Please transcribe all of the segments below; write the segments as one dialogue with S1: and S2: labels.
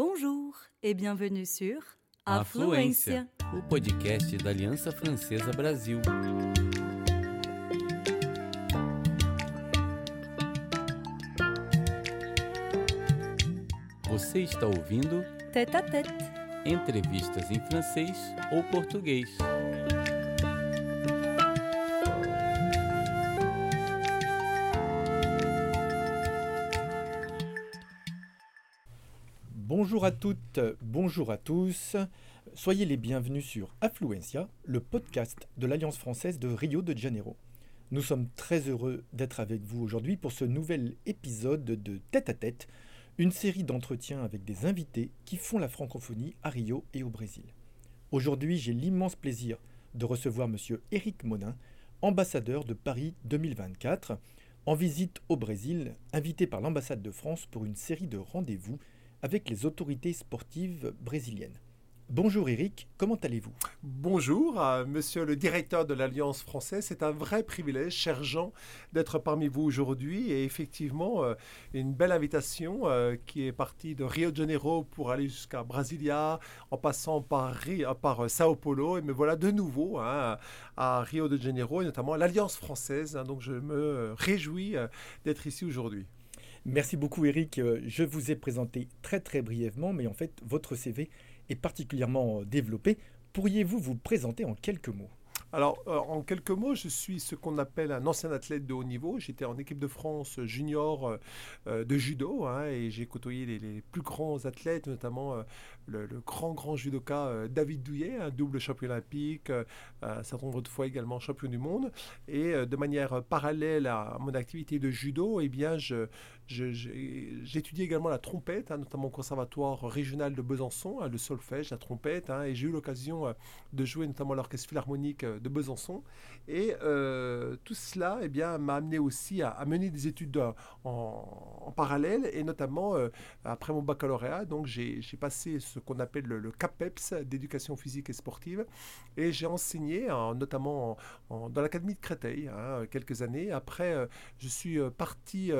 S1: Bonjour et bienvenue sur
S2: Afluência, o podcast da Aliança Francesa Brasil. Você está ouvindo
S1: Tête à tête.
S2: entrevistas em francês ou português.
S3: Bonjour à toutes, bonjour à tous. Soyez les bienvenus sur Affluencia, le podcast de l'Alliance française de Rio de Janeiro. Nous sommes très heureux d'être avec vous aujourd'hui pour ce nouvel épisode de Tête à Tête, une série d'entretiens avec des invités qui font la francophonie à Rio et au Brésil. Aujourd'hui, j'ai l'immense plaisir de recevoir monsieur Éric Monin, ambassadeur de Paris 2024, en visite au Brésil, invité par l'ambassade de France pour une série de rendez-vous avec les autorités sportives brésiliennes. Bonjour Eric, comment allez-vous?
S4: Bonjour, monsieur le directeur de l'Alliance française. C'est un vrai privilège, cher Jean, d'être parmi vous aujourd'hui. Et effectivement, euh, une belle invitation euh, qui est partie de Rio de Janeiro pour aller jusqu'à Brasilia, en passant par, euh, Sao Paulo. Et me voilà de nouveau hein, à Rio de Janeiro, et notamment à l'Alliance française. hein. donc je me réjouis d'être ici aujourd'hui.
S3: Merci beaucoup Eric, Euh, je vous ai présenté très très brièvement, mais en fait votre CV est particulièrement développé. Pourriez-vous vous présenter en quelques mots?
S4: Alors, euh, en quelques mots, je suis ce qu'on appelle un ancien athlète de haut niveau. J'étais en équipe de France junior euh, euh, de judo hein, et j'ai côtoyé les, plus grands athlètes, notamment euh, le, grand, grand judoka euh, David Douillet, un double champion olympique, euh, un certain nombre de fois également champion du monde. Et euh, de manière euh, parallèle à mon activité de judo, eh bien, je, j'étudie également la trompette, hein, notamment au conservatoire régional de Besançon, hein, le solfège, la trompette, hein, et j'ai eu l'occasion euh, de jouer notamment l'orchestre philharmonique euh, de Besançon. Et euh, tout cela eh m'a amené aussi à, mener des études en, parallèle, et notamment après mon baccalauréat, j'ai passé ce qu'on appelle le, le CAPEPS d'éducation physique et sportive, et j'ai enseigné notamment en- en- dans l'académie de Créteil hein, quelques années. Après, je suis parti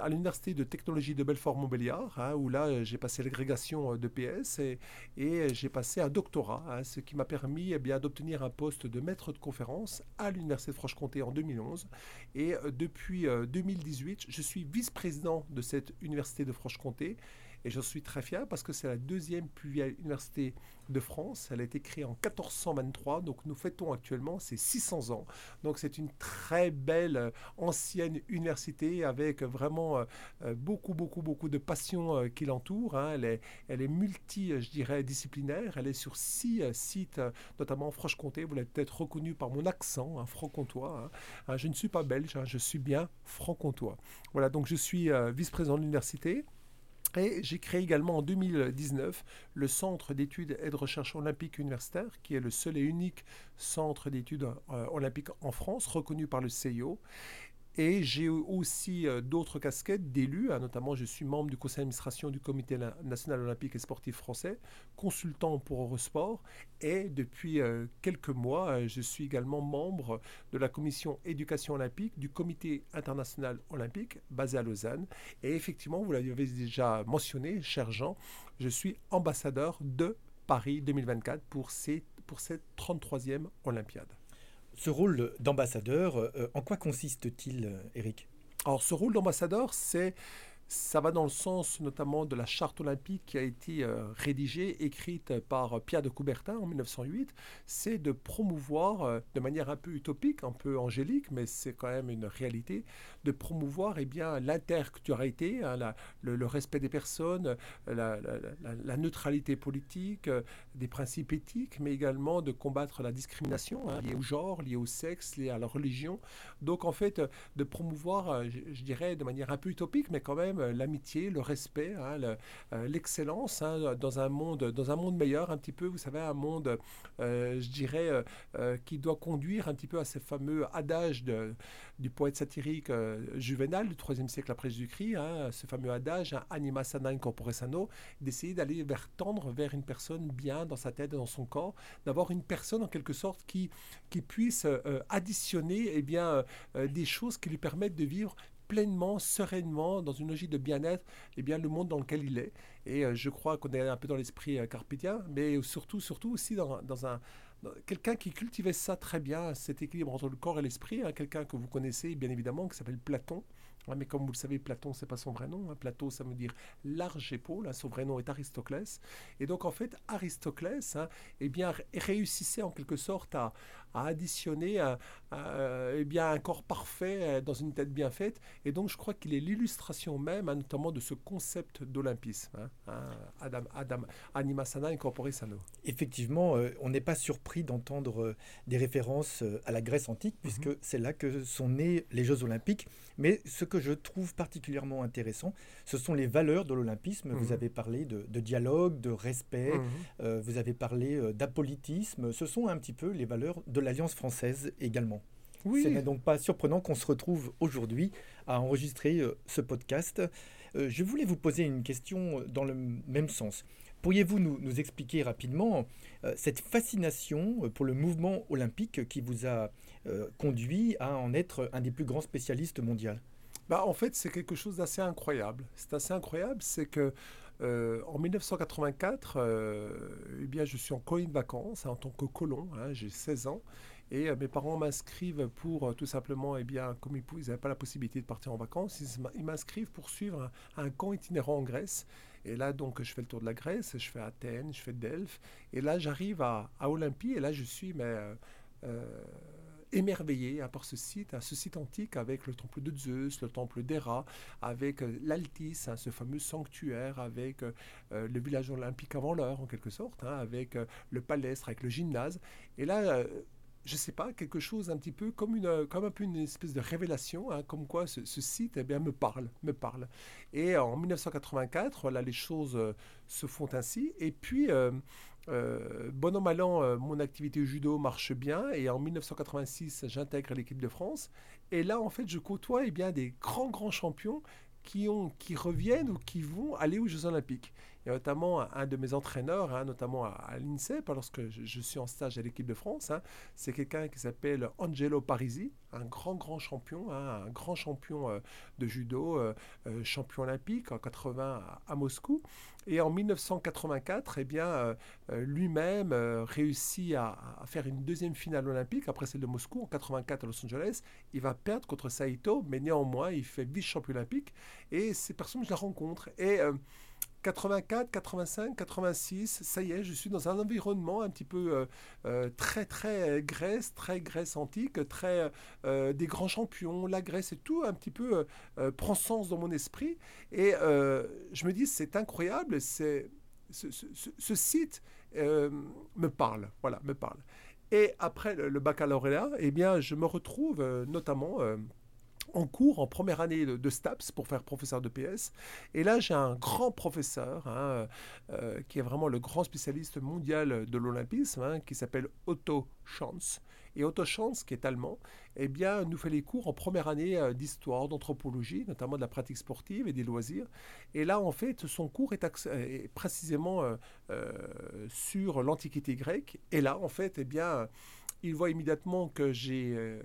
S4: à l'université de technologie de Belfort-Montbéliard, hein, où là euh, j'ai passé l'agrégation euh, de PS et, euh, j'ai passé un doctorat, hein, ce qui m'a permis eh bien d'obtenir un poste de maître de conférence à l'université de Franche-Comté en 2011. Et depuis euh, 2018, je suis vice-président de cette université de Franche-Comté. Et j'en suis très fier parce que c'est la deuxième plus vieille université de France. Elle a été créée en 1423, donc nous fêtons actuellement ses 600 ans. Donc c'est une très belle euh, ancienne université avec vraiment euh, euh, beaucoup, beaucoup, beaucoup de passion qui l'entoure. hein. Elle, est, elle est multi, je dirais, disciplinaire. Elle est sur six sites, notamment en Franche-Comté. Vous l'avez peut-être reconnu par mon accent, hein, franc-comtois. hein. Je ne suis pas belge, je suis bien franc-comtois. Voilà, donc je suis vice-président de l'université. Et j'ai créé également en 2019 le Centre d'études et de recherche olympique universitaire, qui est le seul et unique centre d'études euh, olympiques en France, reconnu par le CIO. Et j'ai aussi euh, d'autres casquettes d'élu, hein, notamment je suis membre du conseil d'administration du Comité national olympique et sportif français, consultant pour Eurosport, et depuis euh, quelques mois, euh, je suis également membre de la commission éducation olympique du Comité international olympique basé à Lausanne. Et effectivement, vous l'avez déjà mentionné, cher Jean, je suis ambassadeur de Paris 2024 pour, ces, pour cette 33e Olympiade.
S3: Ce rôle d'ambassadeur, euh, en quoi consiste-t-il euh, Eric?
S4: Alors ce rôle d'ambassadeur, c'est ça va dans le sens notamment de la charte olympique qui a été euh, rédigée, écrite par Pierre de Coubertin en 1908. C'est de promouvoir, euh, de manière un peu utopique, un peu angélique, mais c'est quand même une réalité, de promouvoir eh bien l'interculturalité, hein, le, respect des personnes, la, neutralité politique, euh, des principes éthiques, mais également de combattre la discrimination hein, liée au genre, liée au sexe, liée à la religion. Donc en fait, de promouvoir, je, dirais de manière un peu utopique, mais quand même l'amitié, le respect, hein, euh, l'excellence hein, dans un monde, dans un monde meilleur, un petit peu, vous savez, un monde, euh, je dirais, euh, euh, qui doit conduire un petit peu à ces fameux adages de- du poète satirique euh, Juvénal du IIIe siècle après Jésus-Christ, hein, ce fameux adage, anima sana in corpore sano, d'essayer d'aller vers tendre vers une personne bien dans sa tête dans son corps, d'avoir une personne en quelque sorte qui, qui puisse euh, additionner eh bien, euh, euh, des choses qui lui permettent de vivre pleinement, sereinement, dans une logique de bien-être, eh bien, le monde dans lequel il est. Et je crois qu'on est un peu dans l'esprit carpétien, mais surtout, surtout aussi dans, dans un quelqu'un qui cultivait ça très bien, cet équilibre entre le corps et l'esprit, hein, quelqu'un que vous connaissez bien évidemment, qui s'appelle Platon, mais comme vous le savez, Platon, c'est pas son vrai nom. Hein. Platon, ça veut dire large épaule. Hein. Son vrai nom est Aristoclès. Et donc, en fait, Aristoclès, hein, eh bien, réussissait en quelque sorte à, additionner un, eh bien, un corps parfait euh, dans une tête bien faite. Et donc, je crois qu'il est l'illustration même, notamment de ce concept d'olympisme. Adam, Adam, anima sana incorpore sano.
S3: Effectivement, euh, on n'est pas surpris d'entendre euh, des références à la Grèce antique, puisque mhm. c'est là que sont nés les Jeux olympiques. Mais ce que je trouve particulièrement intéressant, ce sont les valeurs de l'olympisme. Vous mhm. avez parlé de, dialogue, de respect, mhm. euh, vous avez parlé euh, d'apolitisme. Ce sont un petit peu les valeurs de l'Alliance française également. Oui. Ce n'est donc pas surprenant qu'on se retrouve aujourd'hui à enregistrer euh, ce podcast. je voulais vous poser une question dans le même sens. Pourriez-vous nous, nous, expliquer rapidement cette fascination pour le mouvement olympique qui vous a conduit à en être un des plus grands spécialistes mondiaux?
S4: Bah, en fait, c'est quelque chose d'assez incroyable. C'est assez incroyable, c'est que euh, en 1984, euh, eh bien, je suis en colonie de vacances en tant que colon, hein, j'ai 16 ans, et euh, mes parents m'inscrivent pour tout simplement, eh bien, comme ils n'avaient pas la possibilité de partir en vacances, ils, m'inscrivent pour suivre un, camp itinérant en Grèce. Et là, donc, je fais le tour de la Grèce, je fais Athènes, je fais Delphes, et là, j'arrive à, à, Olympie, et là, je suis mais, émerveillé par ce site, à ce site antique avec le temple de Zeus, le temple d'Héra, avec euh, l'Altis, hein, ce fameux sanctuaire, avec euh, euh, le village olympique avant l'heure en quelque sorte, hein, avec le palestre, avec le gymnase. Et là, je sais pas, quelque chose un petit peu comme, une, comme un peu une espèce de révélation, hein, comme quoi ce, site eh bien, me parle, me parle. Et en 1984, là, les choses se font ainsi. Et puis, euh, bon an, mal an, euh, mon activité judo marche bien et en 1986, j'intègre l'équipe de France. Et là, en fait, je côtoie eh bien, des grands, grands champions qui, ont, qui reviennent ou qui vont aller aux Jeux Olympiques. A notamment un de mes entraîneurs, hein, notamment à, l'INSEP, lorsque je, suis en stage à l'équipe de France. Hein. c'est quelqu'un qui s'appelle Angelo Parisi, un grand, grand champion, hein, un grand champion euh, de judo, euh, euh, champion olympique en 80 à, Moscou. Et en 1984, eh bien, lui-même réussit à, faire une deuxième finale olympique après celle de Moscou en 84 à Los Angeles. Il va perdre contre Saito, mais néanmoins, il fait vice-champion olympique. Et ces personnes, je les rencontre. Et 84, 85, 86, ça y est, je suis dans un environnement un petit peu euh, euh, très très Grèce, très Grèce antique, très euh, des grands champions, la Grèce et tout un petit peu prend sens dans mon esprit et je me dis c'est incroyable, c'est ce, site me parle, voilà, me parle. Et après le, le baccalauréat, eh bien, je me retrouve notamment en cours, en première année de, STAPS pour faire professeur de PS. Et là, j'ai un grand professeur hein, euh, qui est vraiment le grand spécialiste mondial de l'olympisme, hein, qui s'appelle Otto Schanz. Et Otto Schanz, qui est allemand, eh bien, nous fait les cours en première année euh, d'histoire, d'anthropologie, notamment de la pratique sportive et des loisirs. Et là, en fait, son cours est, précisément euh, sur l'Antiquité grecque. Et là, en fait, eh bien, il voit immédiatement que j'ai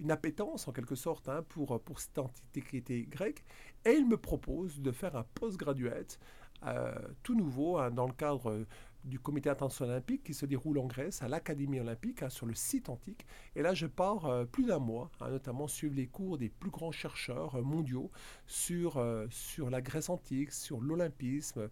S4: une appétence en quelque sorte hein, pour, cette antiquité grecque et il me propose de faire un postgraduate euh, tout nouveau hein, dans le cadre du comité international olympique qui se déroule en Grèce à l'Académie olympique hein, sur le site antique. Et là, je pars euh, plus d'un mois, notamment suivre les cours des plus grands chercheurs euh, mondiaux sur, sur la Grèce antique, sur l'olympisme,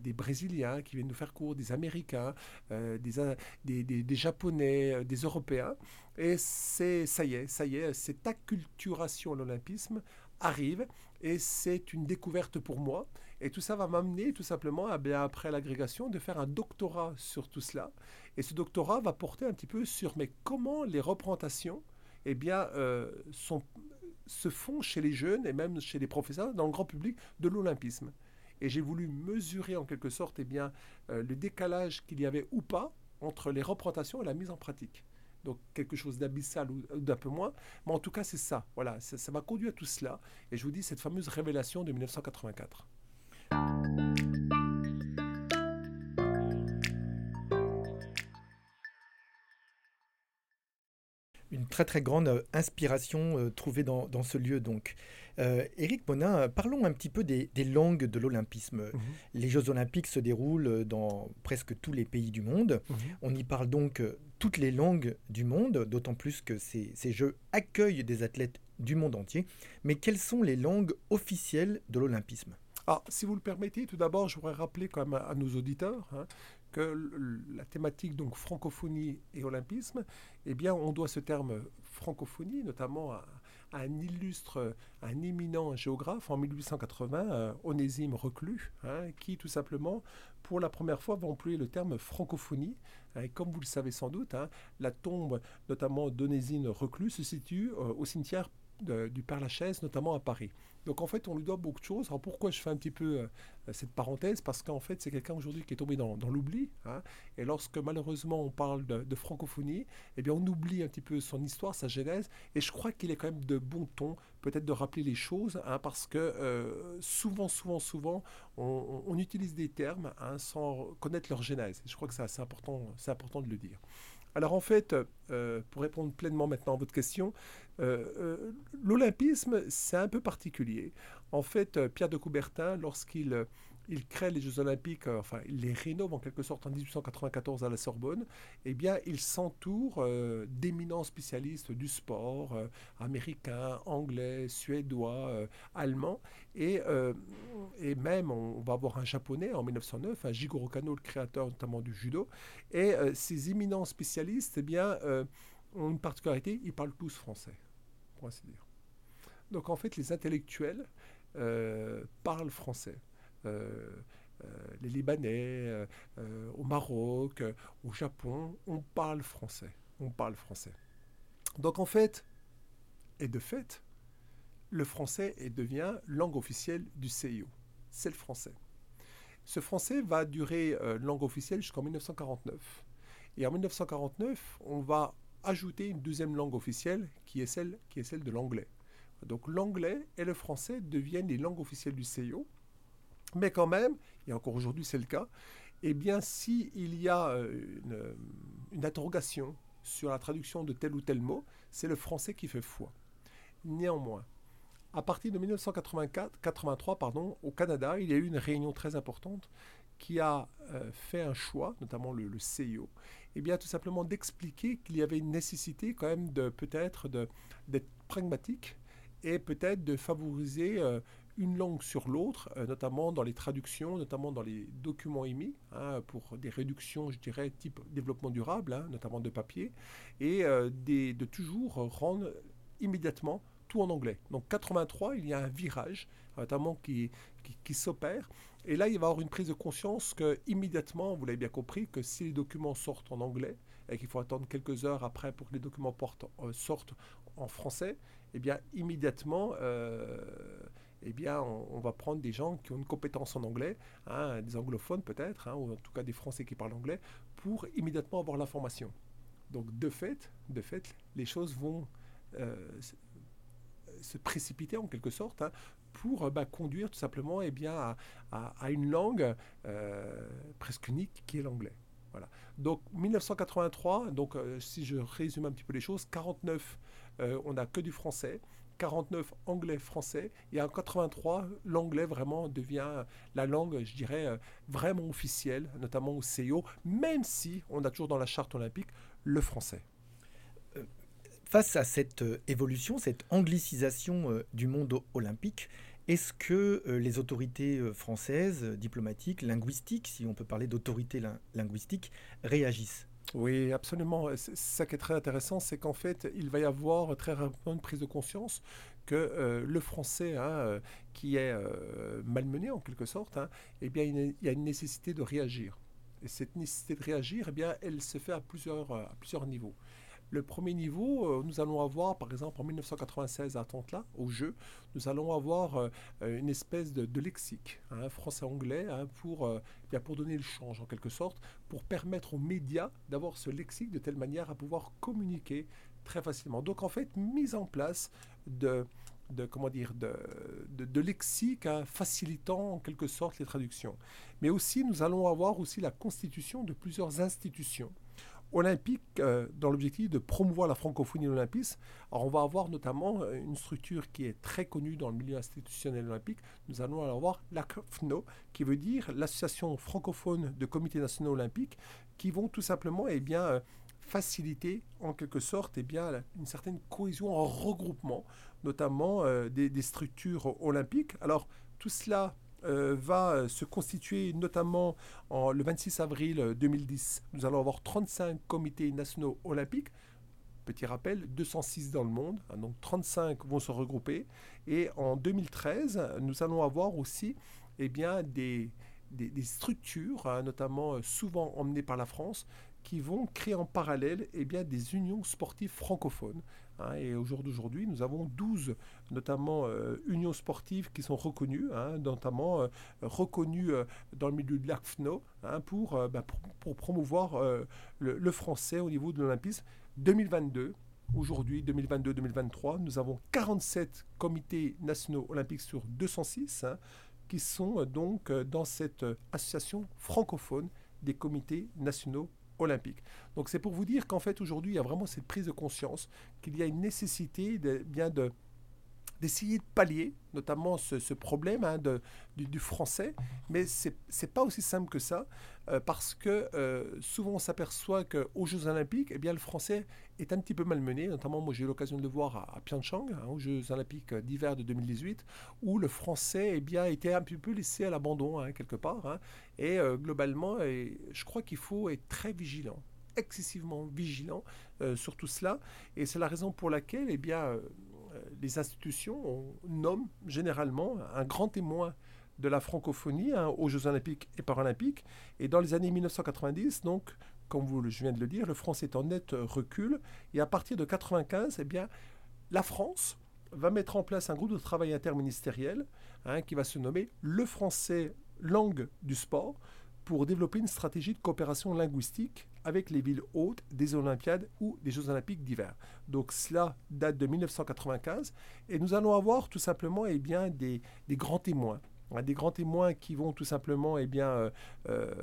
S4: des Brésiliens qui viennent nous faire cours, des Américains, des, des, des, Japonais, des Européens. Et c'est ça y est, ça y est, cette acculturation à l'olympisme arrive et c'est une découverte pour moi. Et tout ça va m'amener tout simplement, à, bien après l'agrégation, de faire un doctorat sur tout cela. Et ce doctorat va porter un petit peu sur mais comment les représentations eh bien, euh, se font chez les jeunes et même chez les professeurs, dans le grand public, de l'olympisme. Et j'ai voulu mesurer en quelque sorte eh bien, euh, le décalage qu'il y avait ou pas entre les représentations et la mise en pratique donc quelque chose d'abyssal ou, d'un peu moins. Mais en tout cas, c'est ça. Voilà, ça m'a conduit à tout cela. Et je vous dis, cette fameuse révélation de 1984.
S3: Une très très grande inspiration trouvée dans, dans, ce lieu donc. Éric Bonin, parlons un petit peu des, des langues de l'olympisme. Mhm. Les Jeux olympiques se déroulent dans presque tous les pays du monde. Mhm. On y parle donc toutes les langues du monde, d'autant plus que ces, ces Jeux accueillent des athlètes du monde entier. Mais quelles sont les langues officielles de l'olympisme?
S4: Ah, si vous le permettez, tout d'abord, je voudrais rappeler quand à, nos auditeurs hein, que la thématique donc francophonie et olympisme, eh bien, on doit ce terme francophonie notamment à, un illustre, un éminent géographe en 1880, euh, Onésime Reclus, hein, qui tout simplement, pour la première fois, va employer le terme francophonie. Hein, et comme vous le savez sans doute, la tombe notamment d'Onésime Reclus se situe euh, au cimetière du Père Lachaise, notamment à Paris. Donc en fait, on lui doit beaucoup de choses. Alors pourquoi je fais un petit peu euh, cette parenthèse? Parce qu'en fait, c'est quelqu'un aujourd'hui qui est tombé dans, l'oubli. Hein. et lorsque malheureusement on parle de, francophonie, eh bien on oublie un petit peu son histoire, sa genèse. Et je crois qu'il est quand même de bon ton peut-être de rappeler les choses, hein, parce que euh, souvent, souvent, souvent, on, utilise des termes hein, sans connaître leur genèse. je crois que c'est important, important de le dire. Alors en fait, euh, pour répondre pleinement maintenant à votre question, euh, euh, l'olympisme, c'est un peu particulier. En fait, Pierre de Coubertin, lorsqu'il il crée les Jeux Olympiques, enfin, il les rénove en quelque sorte en 1894 à la Sorbonne, eh bien, il s'entoure d'éminents spécialistes du sport, américains, anglais, suédois, allemands, et, et même, on, va avoir un japonais en 1909, un Jigoro Kano, le créateur notamment du judo, et ces éminents spécialistes, eh bien, ont une particularité, ils parlent tous français, pour ainsi dire. Donc en fait, les intellectuels euh, parlent français. Euh, euh, les Libanais, au Maroc, au Japon, on parle français. On parle français. Donc en fait, et de fait, le français devient langue officielle du CIO. C'est le français. Ce français va durer langue officielle jusqu'en 1949. Et en 1949, on va ajouter une deuxième langue officielle qui est celle, qui est celle de l'anglais. Donc l'anglais et le français deviennent les langues officielles du CIO. Mais quand même, et encore aujourd'hui c'est le cas, eh bien s'il y a euh, une, une, interrogation sur la traduction de tel ou tel mot, c'est le français qui fait foi. Néanmoins, à partir de 1984-83, pardon, au Canada, il y a eu une réunion très importante qui a euh, fait un choix, notamment le, le CIO, eh bien, tout simplement d'expliquer qu'il y avait une nécessité quand même de peut-être d'être pragmatique et peut-être de favoriser euh, une langue sur l'autre, euh, notamment dans les traductions, notamment dans les documents émis, hein, pour des réductions, je dirais, type développement durable, hein, notamment de papier, et de toujours rendre immédiatement tout en anglais. Donc 83, il y a un virage, notamment qui, s'opère, et là, il va y avoir une prise de conscience que immédiatement, vous l'avez bien compris, que si les documents sortent en anglais et qu'il faut attendre quelques heures après pour que les documents euh, sortent en français, eh bien immédiatement, euh, eh bien, on, va prendre des gens qui ont une compétence en anglais, hein, des anglophones peut-être, hein, ou en tout cas des Français qui parlent anglais, pour immédiatement avoir l'information. Donc de fait, de fait, les choses vont euh, se précipiter en quelque sorte hein, pour euh, bah, conduire tout simplement eh bien, à, une langue euh, presque unique qui est l'anglais. Voilà. Donc 1983, donc, si je résume un petit peu les choses, 49, on n'a que du français. 49 anglais-français, et en 83, l'anglais vraiment devient la langue, je dirais, vraiment officielle, notamment au CIO, même si on a toujours dans la charte olympique le français.
S3: Face à cette évolution, cette anglicisation du monde olympique, est-ce que euh, les autorités euh, françaises, diplomatiques, linguistiques, si on peut parler d'autorité linguistique, réagissent?
S4: Oui, absolument. Ça qui est très intéressant, c'est qu'en fait, il va y avoir très rapidement une prise de conscience que euh, le français, hein, qui est malmené en quelque sorte, hein, eh bien, il y a une nécessité de réagir. Et cette nécessité de réagir, eh elle se fait à plusieurs niveaux. Le premier niveau, euh, nous allons avoir, par exemple, en 1996 à Atlanta, au jeu, nous allons avoir euh, une espèce de, lexique, hein, français-anglais, hein, pour, euh, bien pour donner le change en quelque sorte, pour permettre aux médias d'avoir ce lexique de telle manière à pouvoir communiquer très facilement. Donc en fait, mise en place de, comment dire de, de, lexique hein, facilitant en quelque sorte les traductions. Mais aussi, nous allons avoir aussi la constitution de plusieurs institutions olympique dans l'objectif de promouvoir la francophonie et l'olympisme. Alors on va avoir notamment une structure qui est très connue dans le milieu institutionnel olympique. Nous allons avoir l'ACFNO, qui veut dire l'Association francophone de comités nationaux olympiques, qui vont tout simplement eh bien, faciliter en quelque sorte eh bien, une certaine cohésion en regroupement, notamment des structures olympiques. Alors tout cela euh, va euh, se constituer notamment en, le 26 avril 2010. Nous allons avoir 35 comités nationaux olympiques. Petit rappel, 206 dans le monde, hein, donc 35 vont se regrouper. Et en 2013, nous allons avoir aussi eh bien, des, structures, hein, notamment euh, souvent emmenées par la France, qui vont créer en parallèle eh bien, des unions sportives francophones. Hein, et au jour d'aujourd'hui, nous avons 12 notamment euh, unions sportives qui sont reconnues, hein, notamment euh, reconnues euh, dans le milieu de l'ACFNO hein, pour, bah, pour, promouvoir le, français au niveau de l'Olympisme. 2022, aujourd'hui, 2022-2023, nous avons 47 comités nationaux olympiques sur 206 qui sont donc dans cette association francophone des comités nationaux olympique. Donc c'est pour vous dire qu'en fait aujourd'hui il y a vraiment cette prise de conscience qu'il y a une nécessité de, bien de d'essayer de pallier notamment ce, problème hein, de, du, français, mais ce n'est pas aussi simple que ça, euh, parce que euh, souvent on s'aperçoit qu'aux Jeux Olympiques, eh bien, le français est un petit peu malmené, notamment moi j'ai eu l'occasion de le voir à, Pyeongchang, hein, aux Jeux Olympiques d'hiver de 2018, où le français eh bien, était un petit peu laissé à l'abandon hein, quelque part, et euh, globalement, et je crois qu'il faut être très vigilant excessivement vigilant sur tout cela. Et c'est la raison pour laquelle eh bien, les institutions nomment généralement un grand témoin de la francophonie hein, aux Jeux olympiques et paralympiques. Et dans les années 1990, donc, comme je viens de le dire, le français est en net recul. Et à partir de 1995, eh bien, la France va mettre en place un groupe de travail interministériel hein, qui va se nommer le français langue du sport pour développer une stratégie de coopération linguistique avec les villes hautes des Olympiades ou des Jeux Olympiques d'hiver. Donc cela date de 1995 et nous allons avoir tout simplement eh bien, des, grands témoins hein, des grands témoins qui vont tout simplement eh bien, euh, euh,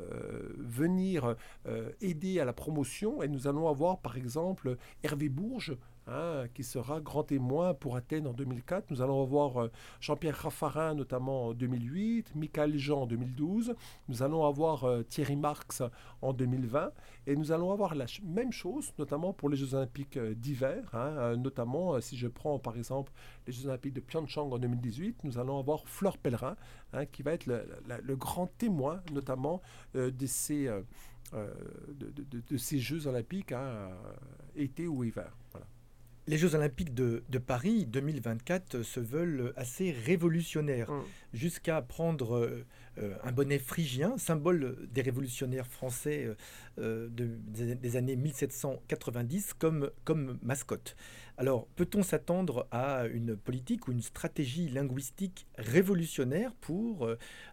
S4: venir euh, aider à la promotion. Et nous allons avoir par exemple Hervé Bourges, Hein, qui sera grand témoin pour Athènes en 2004. Nous allons avoir euh, Jean-Pierre Raffarin notamment en 2008, Michael Jean en 2012. Nous allons avoir euh, Thierry Marx en 2020. Et nous allons avoir la même chose, notamment pour les Jeux Olympiques euh, d'hiver. Hein, notamment, si je prends par exemple les Jeux Olympiques de Pyeongchang en 2018, nous allons avoir Fleur Pellerin, hein, qui va être le, grand témoin notamment de ces... de, ces Jeux olympiques, été ou hiver.
S3: Les Jeux olympiques de, Paris 2024 se veulent assez révolutionnaires, mm. jusqu'à prendre euh, un bonnet phrygien, symbole des révolutionnaires français euh, des années 1790, comme, comme mascotte. Alors, peut-on s'attendre à une politique ou une stratégie linguistique révolutionnaire pour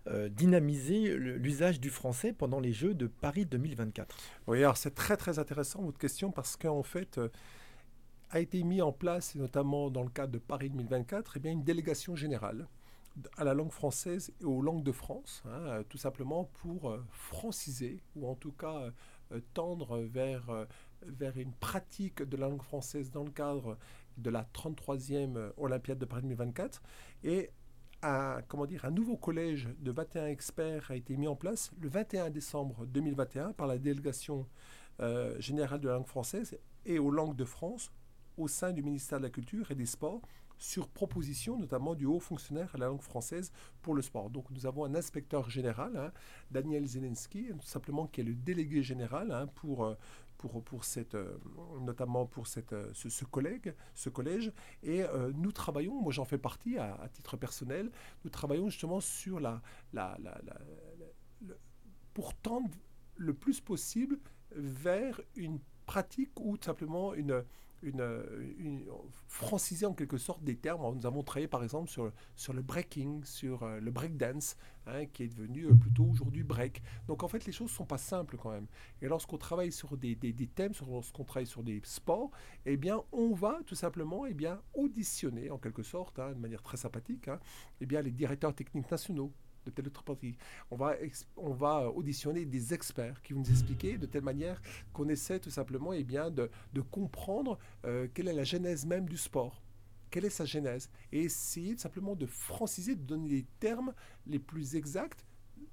S3: euh, dynamiser l'usage du français pendant les Jeux de Paris 2024
S4: Oui, alors c'est très très intéressant votre question parce qu'en fait a été mis en place, notamment dans le cadre de Paris 2024, eh bien, une délégation générale à la langue française et aux langues de France, hein, euh, tout simplement pour euh, franciser, ou en tout cas euh, tendre vers, vers une pratique de la langue française dans le cadre de la 33e Olympiade de Paris 2024. Et un, comment dire, un nouveau collège de 21 experts a été mis en place le 21 décembre 2021 par la délégation générale de la langue française et aux langues de France au sein du ministère de la Culture et des Sports sur proposition notamment du haut fonctionnaire à la langue française pour le sport. Donc nous avons un inspecteur général, hein, Daniel Zelensky, tout simplement qui est le délégué général hein, pour, euh, pour, pour cette, euh, notamment pour cette, euh, ce, collègue, ce collège. Et nous travaillons, moi j'en fais partie à, titre personnel, nous travaillons justement sur la, pour tendre le plus possible vers une pratique ou tout simplement une, une, une, franciser en quelque sorte des termes. Nous avons travaillé par exemple sur, sur le breaking, sur euh, le breakdance, hein, qui est devenu euh, plutôt aujourd'hui break. Donc en fait, les choses ne sont pas simples quand même. Et lorsqu'on travaille sur des, des, thèmes, lorsqu'on travaille sur des sports, eh bien, on va tout simplement eh bien, auditionner en quelque sorte, hein, de manière très sympathique, hein, eh bien, les directeurs techniques nationaux de telle autre partie. On va, on va auditionner des experts qui vont nous expliquer de telle manière qu'on essaie tout simplement eh bien, de, comprendre euh, quelle est la genèse même du sport. Quelle est sa genèse? Et essayer simplement de franciser, de donner les termes les plus exacts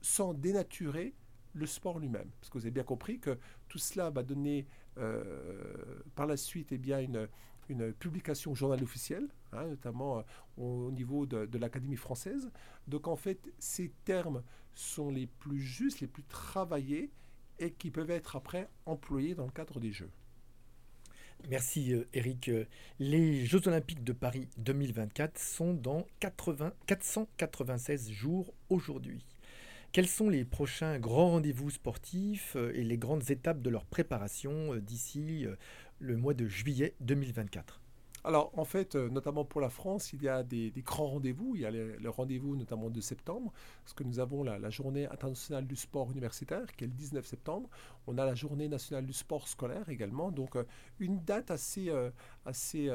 S4: sans dénaturer le sport lui-même. Parce que vous avez bien compris que tout cela va donner euh, par la suite eh bien, une, une publication au journal officiel, hein, notamment euh, au, niveau de, l'Académie française. Donc en fait, ces termes sont les plus justes, les plus travaillés et qui peuvent être après employés dans le cadre des Jeux.
S3: Merci Eric. Les Jeux olympiques de Paris 2024 sont dans 80, 496 jours aujourd'hui. Quels sont les prochains grands rendez-vous sportifs euh, et les grandes étapes de leur préparation euh, d'ici euh, le mois de juillet 2024
S4: alors, en fait, euh, notamment pour la France, il y a des, grands rendez-vous. Il y a le rendez-vous notamment de septembre, parce que nous avons la, journée internationale du sport universitaire, qui est le 19 septembre. On a la journée nationale du sport scolaire également. Donc, euh, une date assez, euh, assez,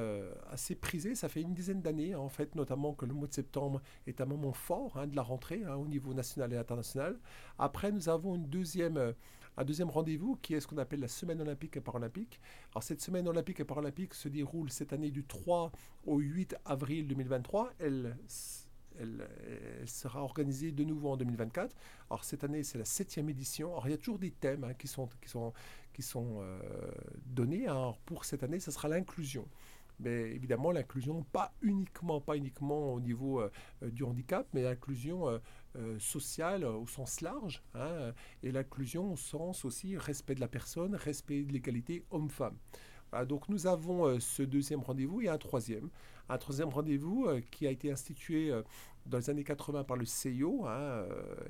S4: assez prisée. Ça fait une dizaine d'années, en fait, notamment que le mois de septembre est un moment fort hein, de la rentrée hein, au niveau national et international. Après, nous avons une deuxième un deuxième rendez-vous qui est ce qu'on appelle la semaine olympique et paralympique. Alors cette semaine olympique et paralympique se déroule cette année du 3 au 8 avril 2023. Elle, sera organisée de nouveau en 2024. Alors cette année, c'est la septième édition. Alors il y a toujours des thèmes hein, qui sont, qui sont, qui sont euh, donnés. Alors pour cette année, ce sera l'inclusion mais évidemment l'inclusion pas uniquement pas uniquement au niveau euh, du handicap mais l'inclusion euh, euh, sociale au sens large, hein, et l'inclusion au sens aussi respect de la personne, respect de l'égalité homme-femme. Donc nous avons euh, ce deuxième rendez-vous et un troisième. Un troisième rendez-vous euh, qui a été institué dans les années 80 par le CIO hein,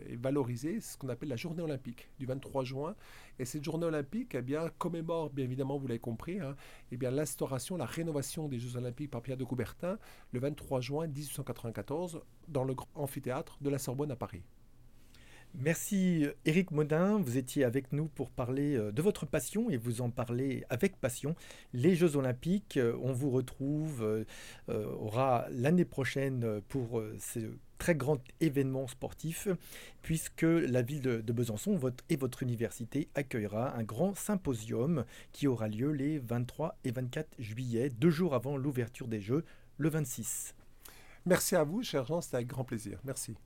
S4: et valorisé, ce qu'on appelle la journée olympique du 23 juin. Et cette journée olympique eh bien, commémore, bien évidemment, vous l'avez compris, hein, eh l'instauration, la rénovation des Jeux olympiques par Pierre de Coubertin le 23 juin 1894 dans le grand amphithéâtre de la Sorbonne à Paris.
S3: Merci Éric Modin, vous étiez avec nous pour parler euh, de votre passion et vous en parlez avec passion. Les Jeux Olympiques, euh, on vous retrouve, euh, aura l'année prochaine pour ce très grand événement sportif, puisque la ville de, Besançon et votre université accueillera un grand symposium qui aura lieu les 23 et 24 juillet, deux jours avant l'ouverture des Jeux, le 26.
S4: Merci à vous, cher Jean, c'était avec grand plaisir. Merci.